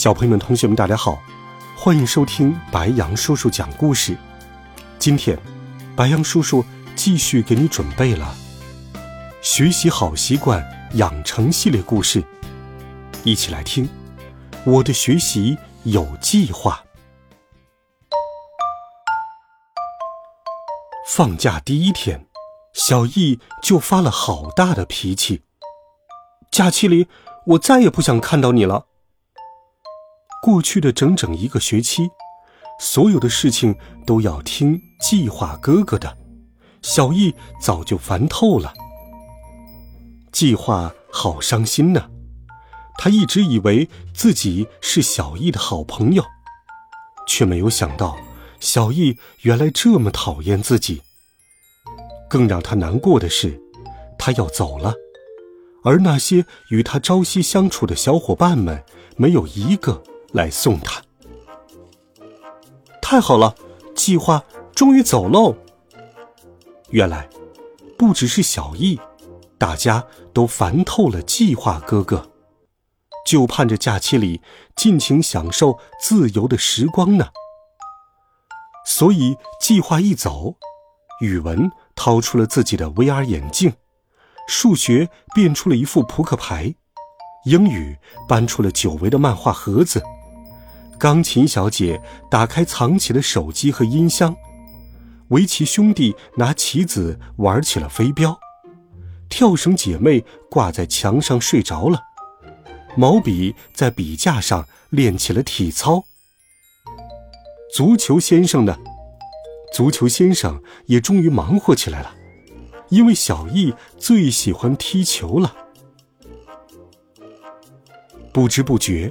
小朋友们、同学们，大家好，欢迎收听白羊叔叔讲故事。今天，白羊叔叔继续给你准备了学习好习惯养成系列故事，一起来听。我的学习有计划。放假第一天，小易就发了好大的脾气。假期里，我再也不想看到你了。过去的整整一个学期，所有的事情都要听计划哥哥的，小易早就烦透了。计划好伤心呢，他一直以为自己是小易的好朋友，却没有想到小易原来这么讨厌自己。更让他难过的是，他要走了，而那些与他朝夕相处的小伙伴们，没有一个。来送他，太好了！计划终于走喽。原来，不只是小易，大家都烦透了计划哥哥，就盼着假期里尽情享受自由的时光呢。所以，计划一走，语文掏出了自己的 VR 眼镜，数学变出了一副扑克牌，英语搬出了久违的漫画盒子。钢琴小姐打开藏起的手机和音箱，围棋兄弟拿棋子玩起了飞镖，跳绳姐妹挂在墙上睡着了，毛笔在笔架上练起了体操。足球先生呢？足球先生也终于忙活起来了，因为小易最喜欢踢球了。不知不觉。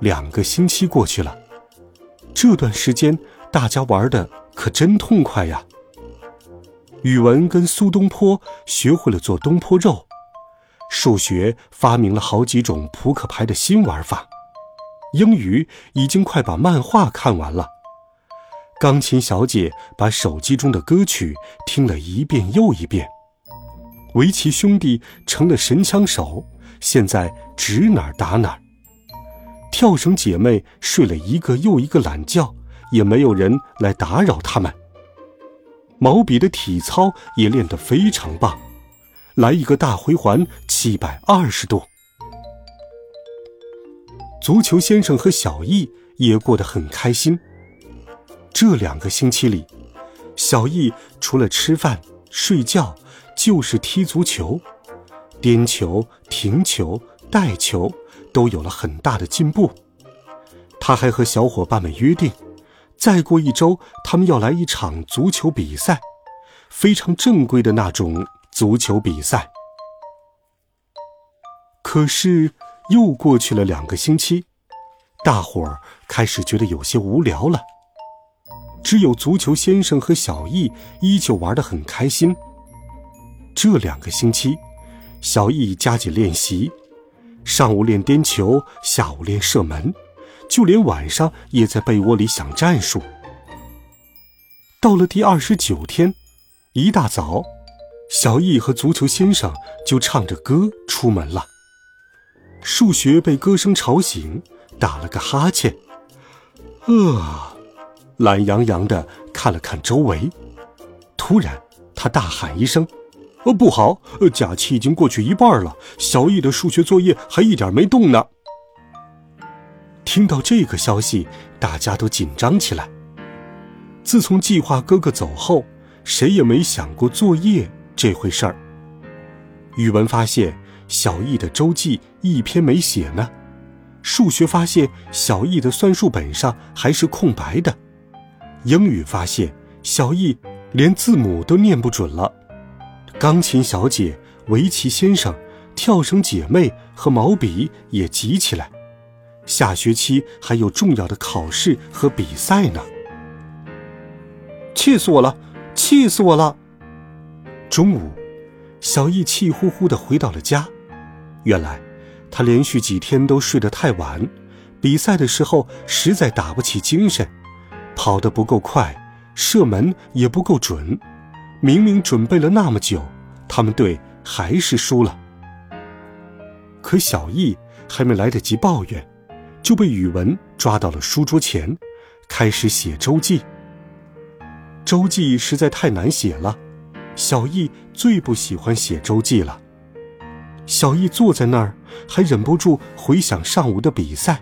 两个星期过去了，这段时间大家玩的可真痛快呀！语文跟苏东坡学会了做东坡肉，数学发明了好几种扑克牌的新玩法，英语已经快把漫画看完了，钢琴小姐把手机中的歌曲听了一遍又一遍，围棋兄弟成了神枪手，现在指哪儿打哪儿。跳绳姐妹睡了一个又一个懒觉，也没有人来打扰她们。毛笔的体操也练得非常棒，来一个大回环七百二十度。足球先生和小易也过得很开心。这两个星期里，小易除了吃饭睡觉，就是踢足球，颠球、停球、带球。都有了很大的进步。他还和小伙伴们约定，再过一周，他们要来一场足球比赛，非常正规的那种足球比赛。可是，又过去了两个星期，大伙儿开始觉得有些无聊了。只有足球先生和小易依旧玩得很开心。这两个星期，小易加紧练习。上午练颠球，下午练射门，就连晚上也在被窝里想战术。到了第二十九天，一大早，小易和足球先生就唱着歌出门了。数学被歌声吵醒，打了个哈欠，呃，懒洋洋的看了看周围，突然他大喊一声。呃，不好！呃，假期已经过去一半了，小易的数学作业还一点没动呢。听到这个消息，大家都紧张起来。自从计划哥哥走后，谁也没想过作业这回事儿。语文发现小易的周记一篇没写呢，数学发现小易的算术本上还是空白的，英语发现小易连字母都念不准了。钢琴小姐、围棋先生、跳绳姐妹和毛笔也急起来，下学期还有重要的考试和比赛呢。气死我了！气死我了！中午，小易气呼呼的回到了家。原来，他连续几天都睡得太晚，比赛的时候实在打不起精神，跑得不够快，射门也不够准。明明准备了那么久，他们队还是输了。可小易还没来得及抱怨，就被语文抓到了书桌前，开始写周记。周记实在太难写了，小易最不喜欢写周记了。小易坐在那儿，还忍不住回想上午的比赛，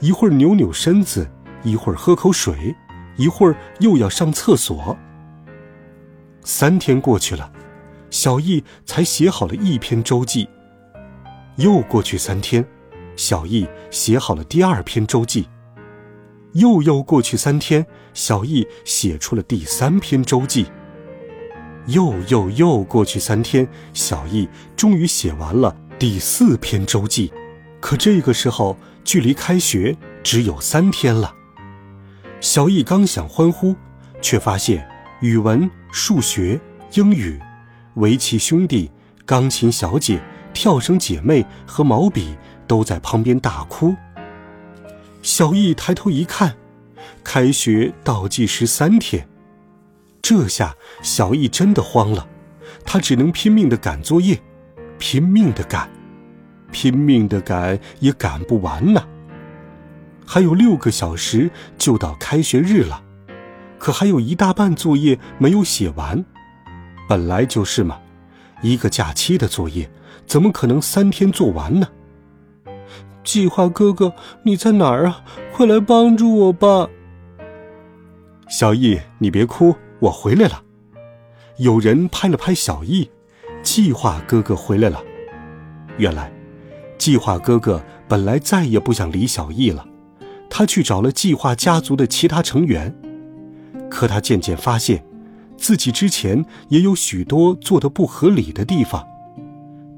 一会儿扭扭身子，一会儿喝口水，一会儿又要上厕所。三天过去了，小易才写好了一篇周记。又过去三天，小易写好了第二篇周记。又又过去三天，小易写出了第三篇周记。又又又过去三天，小易终于写完了第四篇周记。可这个时候，距离开学只有三天了。小易刚想欢呼，却发现语文、数学、英语、围棋兄弟、钢琴小姐、跳绳姐妹和毛笔都在旁边大哭。小易抬头一看，开学倒计时三天。这下小易真的慌了，他只能拼命的赶作业，拼命的赶，拼命的赶也赶不完呢。还有六个小时就到开学日了，可还有一大半作业没有写完。本来就是嘛，一个假期的作业怎么可能三天做完呢？计划哥哥，你在哪儿啊？快来帮助我吧！小易，你别哭，我回来了。有人拍了拍小易，计划哥哥回来了。原来，计划哥哥本来再也不想理小易了，他去找了计划家族的其他成员。可他渐渐发现，自己之前也有许多做的不合理的地方，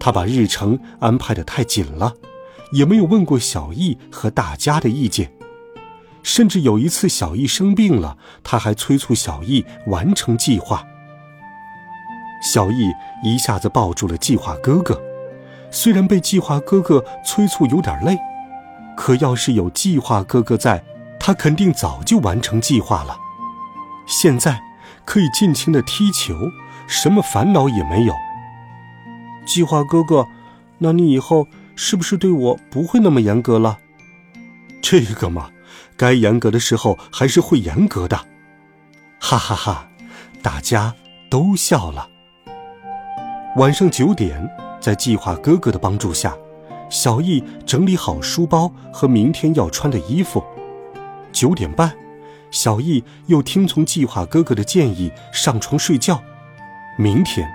他把日程安排的太紧了。也没有问过小易和大家的意见，甚至有一次小易生病了，他还催促小易完成计划。小易一下子抱住了计划哥哥，虽然被计划哥哥催促有点累，可要是有计划哥哥在，他肯定早就完成计划了。现在可以尽情的踢球，什么烦恼也没有。计划哥哥，那你以后？是不是对我不会那么严格了？这个嘛，该严格的时候还是会严格的。哈哈哈，大家都笑了。晚上九点，在计划哥哥的帮助下，小易整理好书包和明天要穿的衣服。九点半，小易又听从计划哥哥的建议上床睡觉。明天。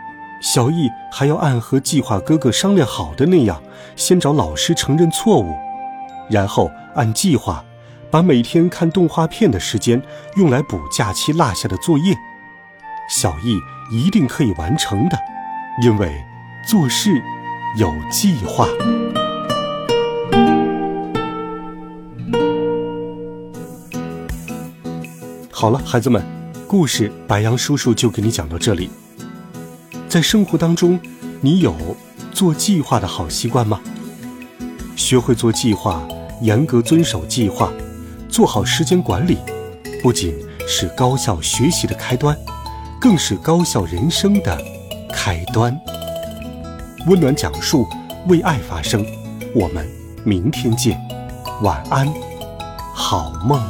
小易还要按和计划哥哥商量好的那样，先找老师承认错误，然后按计划，把每天看动画片的时间用来补假期落下的作业。小易一定可以完成的，因为做事有计划。好了，孩子们，故事白杨叔叔就给你讲到这里。在生活当中，你有做计划的好习惯吗？学会做计划，严格遵守计划，做好时间管理，不仅是高效学习的开端，更是高效人生的开端。温暖讲述，为爱发声。我们明天见，晚安，好梦。